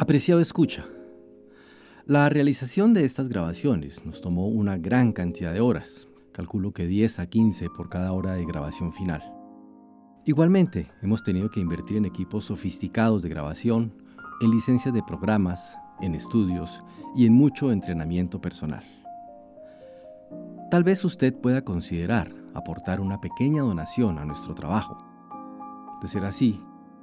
Apreciado escucha. La realización de estas grabaciones nos tomó una gran cantidad de horas, calculo que 10 a 15 por cada hora de grabación final. Igualmente, hemos tenido que invertir en equipos sofisticados de grabación, en licencias de programas, en estudios y en mucho entrenamiento personal. Tal vez usted pueda considerar aportar una pequeña donación a nuestro trabajo. De ser así,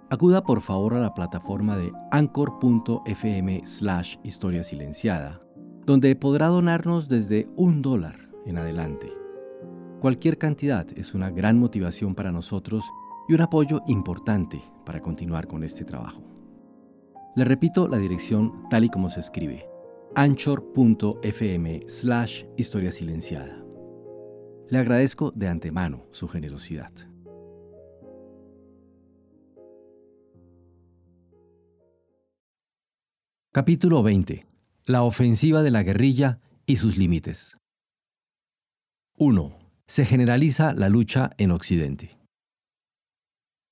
acuda por favor a la plataforma de anchor.fm slash historia silenciada, donde podrá donarnos desde un dólar en adelante. Cualquier cantidad es una gran motivación para nosotros y un apoyo importante para continuar con este trabajo. Le repito la dirección tal y como se escribe, anchor.fm slash historia silenciada. Le agradezco de antemano su generosidad. Capítulo 20. La ofensiva de la guerrilla y sus límites. 1. Se generaliza la lucha en Occidente.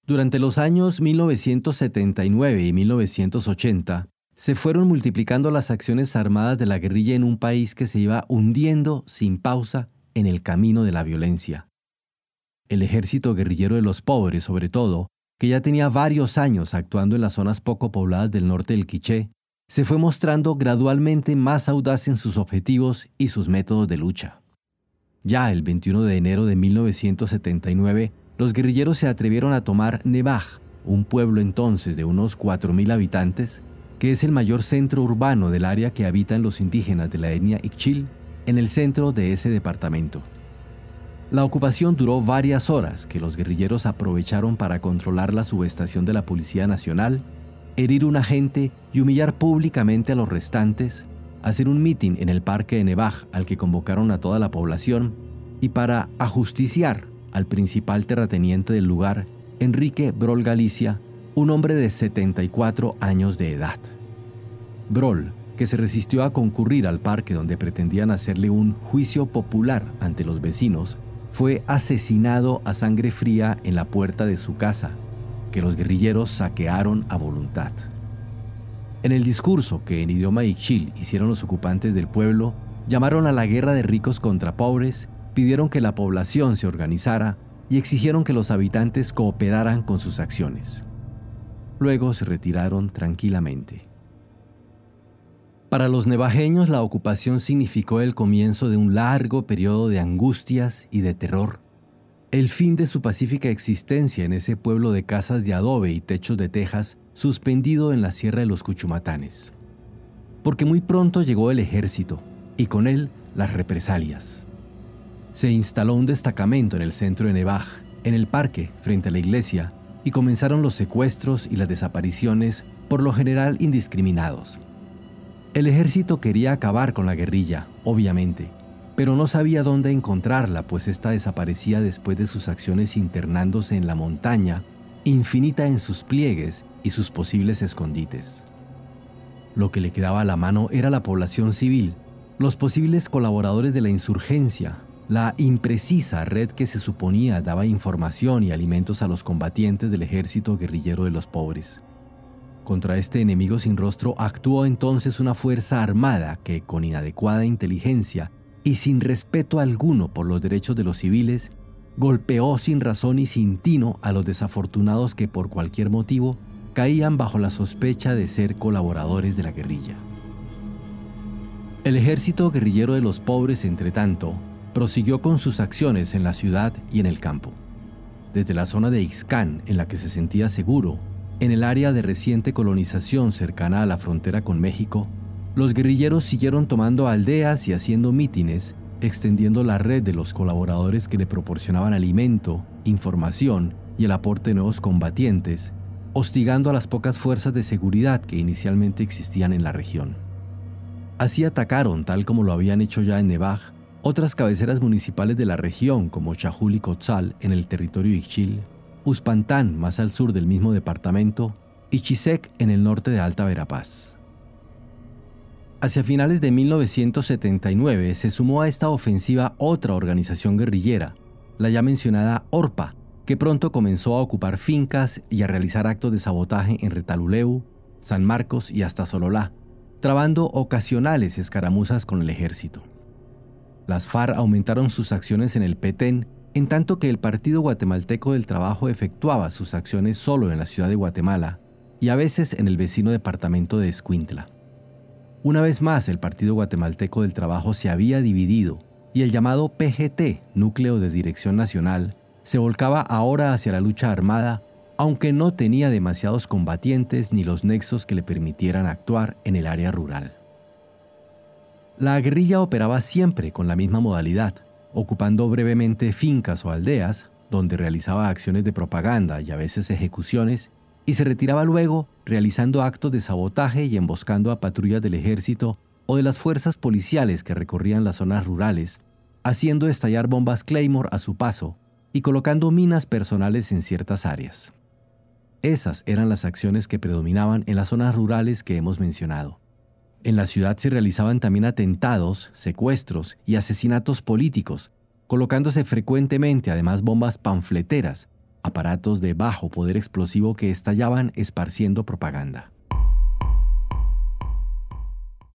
Durante los años 1979 y 1980, se fueron multiplicando las acciones armadas de la guerrilla en un país que se iba hundiendo sin pausa en el camino de la violencia. El ejército guerrillero de los pobres, sobre todo, que ya tenía varios años actuando en las zonas poco pobladas del norte del Quiché, se fue mostrando gradualmente más audaz en sus objetivos y sus métodos de lucha. Ya el 21 de enero de 1979, los guerrilleros se atrevieron a tomar Nevaj, un pueblo entonces de unos 4.000 habitantes, que es el mayor centro urbano del área que habitan los indígenas de la etnia Ixchil, en el centro de ese departamento. La ocupación duró varias horas que los guerrilleros aprovecharon para controlar la subestación de la Policía Nacional herir un agente y humillar públicamente a los restantes, hacer un mitin en el parque de Nevaj al que convocaron a toda la población y para ajusticiar al principal terrateniente del lugar, Enrique Brol Galicia, un hombre de 74 años de edad. Brol, que se resistió a concurrir al parque donde pretendían hacerle un juicio popular ante los vecinos, fue asesinado a sangre fría en la puerta de su casa que los guerrilleros saquearon a voluntad. En el discurso que en idioma ixchil hicieron los ocupantes del pueblo, llamaron a la guerra de ricos contra pobres, pidieron que la población se organizara y exigieron que los habitantes cooperaran con sus acciones. Luego se retiraron tranquilamente. Para los nevajeños la ocupación significó el comienzo de un largo periodo de angustias y de terror el fin de su pacífica existencia en ese pueblo de casas de adobe y techos de tejas suspendido en la Sierra de los Cuchumatanes. Porque muy pronto llegó el ejército y con él las represalias. Se instaló un destacamento en el centro de Nevaj, en el parque, frente a la iglesia, y comenzaron los secuestros y las desapariciones, por lo general indiscriminados. El ejército quería acabar con la guerrilla, obviamente, pero no sabía dónde encontrarla, pues ésta desaparecía después de sus acciones internándose en la montaña, infinita en sus pliegues y sus posibles escondites. Lo que le quedaba a la mano era la población civil, los posibles colaboradores de la insurgencia, la imprecisa red que se suponía daba información y alimentos a los combatientes del ejército guerrillero de los pobres. Contra este enemigo sin rostro actuó entonces una fuerza armada que, con inadecuada inteligencia, y sin respeto alguno por los derechos de los civiles, golpeó sin razón y sin tino a los desafortunados que por cualquier motivo caían bajo la sospecha de ser colaboradores de la guerrilla. El ejército guerrillero de los pobres, entre tanto, prosiguió con sus acciones en la ciudad y en el campo. Desde la zona de Ixcán, en la que se sentía seguro, en el área de reciente colonización cercana a la frontera con México, los guerrilleros siguieron tomando aldeas y haciendo mítines, extendiendo la red de los colaboradores que le proporcionaban alimento, información y el aporte de nuevos combatientes, hostigando a las pocas fuerzas de seguridad que inicialmente existían en la región. Así atacaron, tal como lo habían hecho ya en Nevaj, otras cabeceras municipales de la región como Chajul y Cotzal en el territorio Ixchil, Uspantán más al sur del mismo departamento y Chisec en el norte de Alta Verapaz. Hacia finales de 1979 se sumó a esta ofensiva otra organización guerrillera, la ya mencionada ORPA, que pronto comenzó a ocupar fincas y a realizar actos de sabotaje en Retaluleu, San Marcos y hasta Sololá, trabando ocasionales escaramuzas con el ejército. Las FARC aumentaron sus acciones en el Petén, en tanto que el Partido Guatemalteco del Trabajo efectuaba sus acciones solo en la ciudad de Guatemala y a veces en el vecino departamento de Escuintla. Una vez más, el Partido Guatemalteco del Trabajo se había dividido y el llamado PGT, Núcleo de Dirección Nacional, se volcaba ahora hacia la lucha armada, aunque no tenía demasiados combatientes ni los nexos que le permitieran actuar en el área rural. La guerrilla operaba siempre con la misma modalidad, ocupando brevemente fincas o aldeas, donde realizaba acciones de propaganda y a veces ejecuciones, y se retiraba luego realizando actos de sabotaje y emboscando a patrullas del ejército o de las fuerzas policiales que recorrían las zonas rurales, haciendo estallar bombas Claymore a su paso y colocando minas personales en ciertas áreas. Esas eran las acciones que predominaban en las zonas rurales que hemos mencionado. En la ciudad se realizaban también atentados, secuestros y asesinatos políticos, colocándose frecuentemente además bombas panfleteras, aparatos de bajo poder explosivo que estallaban esparciendo propaganda.